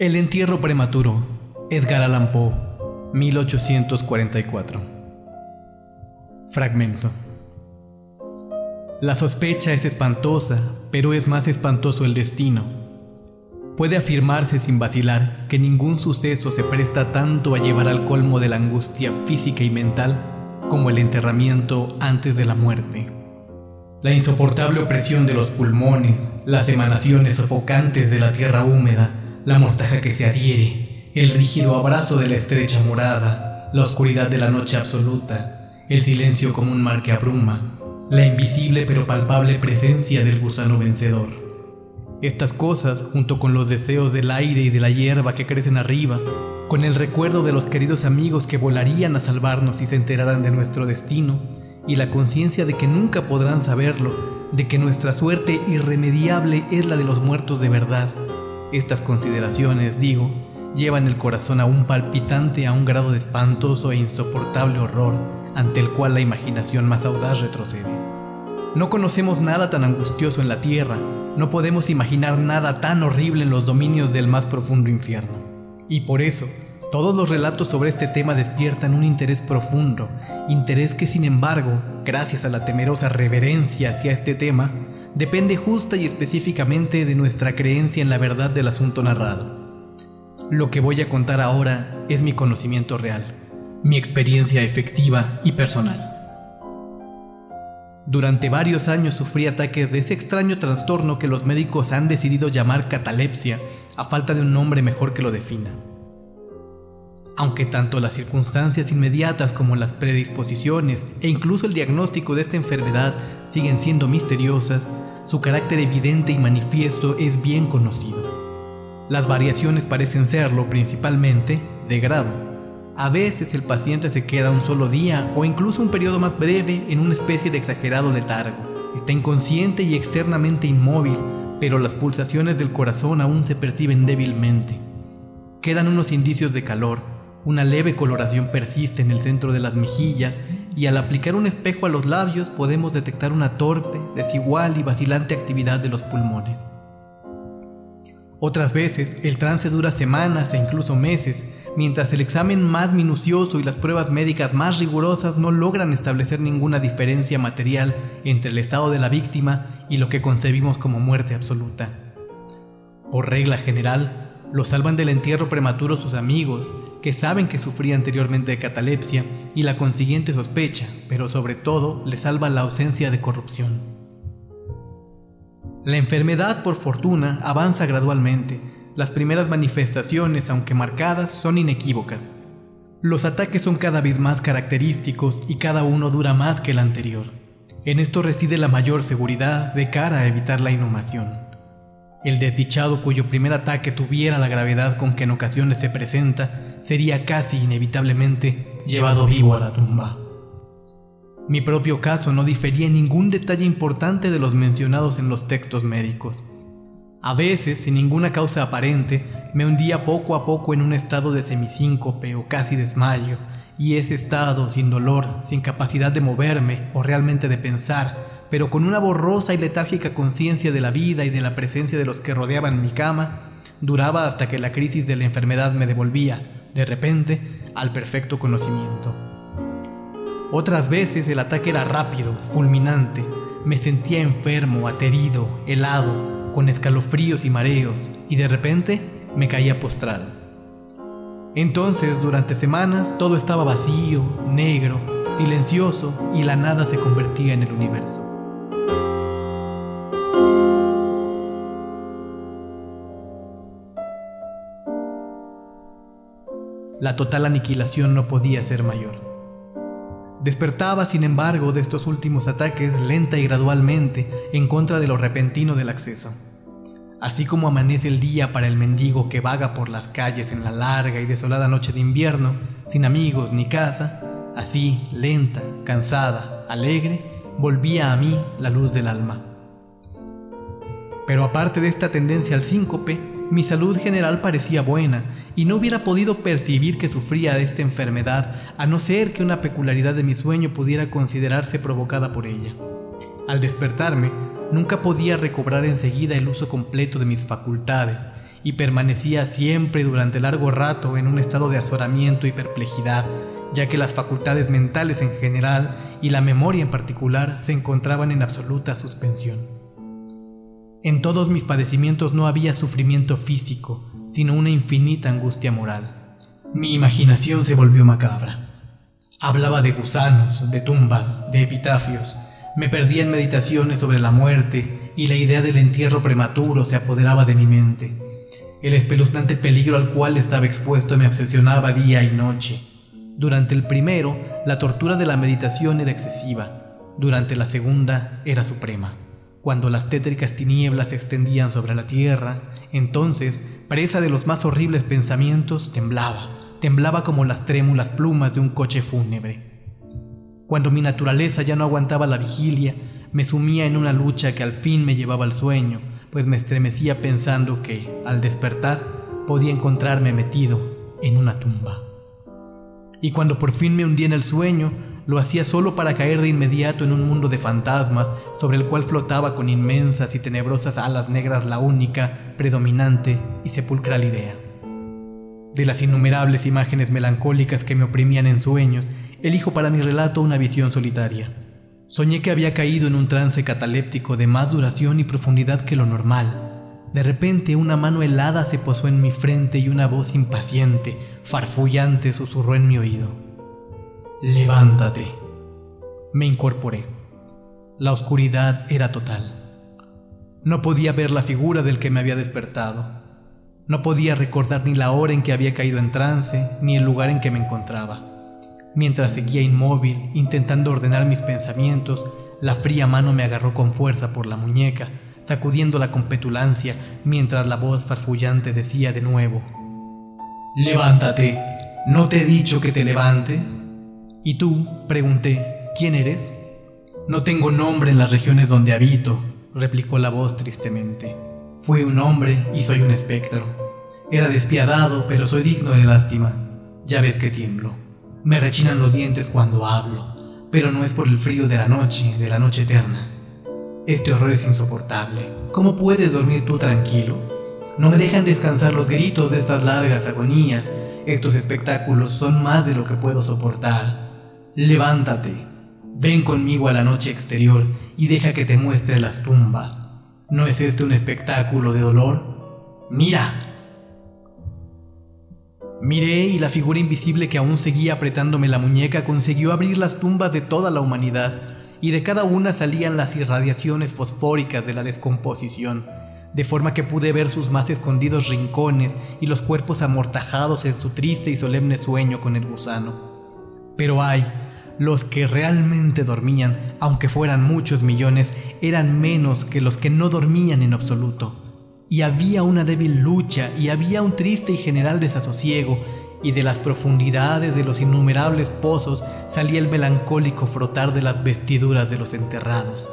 El entierro prematuro. Edgar Allan Poe, 1844. Fragmento. La sospecha es espantosa, pero es más espantoso el destino. Puede afirmarse sin vacilar que ningún suceso se presta tanto a llevar al colmo de la angustia física y mental como el enterramiento antes de la muerte. La insoportable opresión de los pulmones, las emanaciones sofocantes de la tierra húmeda, la mortaja que se adhiere, el rígido abrazo de la estrecha morada, la oscuridad de la noche absoluta, el silencio como un mar que abruma, la invisible pero palpable presencia del gusano vencedor. Estas cosas, junto con los deseos del aire y de la hierba que crecen arriba, con el recuerdo de los queridos amigos que volarían a salvarnos si se enteraran de nuestro destino, y la conciencia de que nunca podrán saberlo, de que nuestra suerte irremediable es la de los muertos de verdad, estas consideraciones, digo, llevan el corazón aún palpitante a un grado de espantoso e insoportable horror ante el cual la imaginación más audaz retrocede. No conocemos nada tan angustioso en la tierra, no podemos imaginar nada tan horrible en los dominios del más profundo infierno. Y por eso, todos los relatos sobre este tema despiertan un interés profundo, interés que sin embargo, gracias a la temerosa reverencia hacia este tema, depende justa y específicamente de nuestra creencia en la verdad del asunto narrado. Lo que voy a contar ahora es mi conocimiento real, mi experiencia efectiva y personal. Durante varios años sufrí ataques de ese extraño trastorno que los médicos han decidido llamar catalepsia, a falta de un nombre mejor que lo defina. Aunque tanto las circunstancias inmediatas como las predisposiciones e incluso el diagnóstico de esta enfermedad siguen siendo misteriosas, su carácter evidente y manifiesto es bien conocido. Las variaciones parecen serlo principalmente de grado. A veces el paciente se queda un solo día o incluso un periodo más breve en una especie de exagerado letargo. Está inconsciente y externamente inmóvil, pero las pulsaciones del corazón aún se perciben débilmente. Quedan unos indicios de calor, una leve coloración persiste en el centro de las mejillas y al aplicar un espejo a los labios podemos detectar una torpe, desigual y vacilante actividad de los pulmones. Otras veces el trance dura semanas e incluso meses, mientras el examen más minucioso y las pruebas médicas más rigurosas no logran establecer ninguna diferencia material entre el estado de la víctima y lo que concebimos como muerte absoluta. Por regla general, lo salvan del entierro prematuro sus amigos, que saben que sufría anteriormente de catalepsia y la consiguiente sospecha, pero sobre todo le salva la ausencia de corrupción. La enfermedad, por fortuna, avanza gradualmente. Las primeras manifestaciones, aunque marcadas, son inequívocas. Los ataques son cada vez más característicos y cada uno dura más que el anterior. En esto reside la mayor seguridad de cara a evitar la inhumación. El desdichado cuyo primer ataque tuviera la gravedad con que en ocasiones se presenta, sería casi inevitablemente llevado vivo a la tumba. Mi propio caso no difería en ningún detalle importante de los mencionados en los textos médicos. A veces, sin ninguna causa aparente, me hundía poco a poco en un estado de semisíncope o casi desmayo, y ese estado, sin dolor, sin capacidad de moverme o realmente de pensar, pero con una borrosa y letárgica conciencia de la vida y de la presencia de los que rodeaban mi cama, duraba hasta que la crisis de la enfermedad me devolvía, de repente, al perfecto conocimiento. Otras veces el ataque era rápido, fulminante, me sentía enfermo, aterido, helado, con escalofríos y mareos, y de repente me caía postrado. Entonces, durante semanas, todo estaba vacío, negro, silencioso, y la nada se convertía en el universo. La total aniquilación no podía ser mayor. Despertaba, sin embargo, de estos últimos ataques lenta y gradualmente en contra de lo repentino del acceso. Así como amanece el día para el mendigo que vaga por las calles en la larga y desolada noche de invierno, sin amigos ni casa, así, lenta, cansada, alegre, volvía a mí la luz del alma. Pero aparte de esta tendencia al síncope, mi salud general parecía buena y no hubiera podido percibir que sufría de esta enfermedad a no ser que una peculiaridad de mi sueño pudiera considerarse provocada por ella. Al despertarme, nunca podía recobrar enseguida el uso completo de mis facultades y permanecía siempre durante largo rato en un estado de azoramiento y perplejidad, ya que las facultades mentales en general y la memoria en particular se encontraban en absoluta suspensión. En todos mis padecimientos no había sufrimiento físico, sino una infinita angustia moral. Mi imaginación se volvió macabra. Hablaba de gusanos, de tumbas, de epitafios. Me perdía en meditaciones sobre la muerte y la idea del entierro prematuro se apoderaba de mi mente. El espeluznante peligro al cual estaba expuesto me obsesionaba día y noche. Durante el primero, la tortura de la meditación era excesiva. Durante la segunda, era suprema. Cuando las tétricas tinieblas se extendían sobre la tierra, entonces, presa de los más horribles pensamientos, temblaba, temblaba como las trémulas plumas de un coche fúnebre. Cuando mi naturaleza ya no aguantaba la vigilia, me sumía en una lucha que al fin me llevaba al sueño, pues me estremecía pensando que, al despertar, podía encontrarme metido en una tumba y cuando por fin me hundí en el sueño, lo hacía solo para caer de inmediato en un mundo de fantasmas sobre el cual flotaba con inmensas y tenebrosas alas negras la única, predominante y sepulcral idea. De las innumerables imágenes melancólicas que me oprimían en sueños, elijo para mi relato una visión solitaria. Soñé que había caído en un trance cataléptico de más duración y profundidad que lo normal, de repente una mano helada se posó en mi frente y una voz impaciente, farfullante, susurró en mi oído. Levántate. Me incorporé. La oscuridad era total. No podía ver la figura del que me había despertado. No podía recordar ni la hora en que había caído en trance, ni el lugar en que me encontraba. Mientras seguía inmóvil, intentando ordenar mis pensamientos, la fría mano me agarró con fuerza por la muñeca sacudiéndola con petulancia, mientras la voz farfullante decía de nuevo, Levántate, ¿no te he dicho que te levantes? ¿Y tú? pregunté, ¿quién eres? No tengo nombre en las regiones donde habito, replicó la voz tristemente. Fui un hombre y soy un espectro. Era despiadado, pero soy digno de lástima. Ya ves que tiemblo. Me rechinan los dientes cuando hablo, pero no es por el frío de la noche, de la noche eterna. Este horror es insoportable. ¿Cómo puedes dormir tú tranquilo? No me dejan descansar los gritos de estas largas agonías. Estos espectáculos son más de lo que puedo soportar. Levántate. Ven conmigo a la noche exterior y deja que te muestre las tumbas. ¿No es este un espectáculo de dolor? Mira. Miré y la figura invisible que aún seguía apretándome la muñeca consiguió abrir las tumbas de toda la humanidad y de cada una salían las irradiaciones fosfóricas de la descomposición, de forma que pude ver sus más escondidos rincones y los cuerpos amortajados en su triste y solemne sueño con el gusano. Pero hay, los que realmente dormían, aunque fueran muchos millones, eran menos que los que no dormían en absoluto. Y había una débil lucha y había un triste y general desasosiego y de las profundidades de los innumerables pozos salía el melancólico frotar de las vestiduras de los enterrados.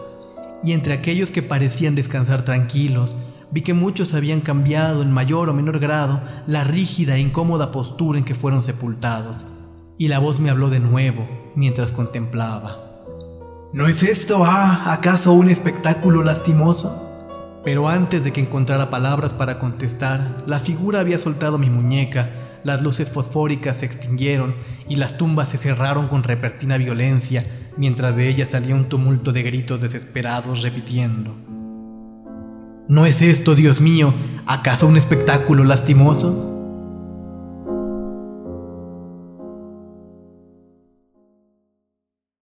Y entre aquellos que parecían descansar tranquilos, vi que muchos habían cambiado en mayor o menor grado la rígida e incómoda postura en que fueron sepultados. Y la voz me habló de nuevo mientras contemplaba. ¿No es esto, ah, acaso un espectáculo lastimoso? Pero antes de que encontrara palabras para contestar, la figura había soltado mi muñeca las luces fosfóricas se extinguieron y las tumbas se cerraron con repentina violencia, mientras de ellas salía un tumulto de gritos desesperados repitiendo. ¿No es esto, Dios mío, acaso un espectáculo lastimoso?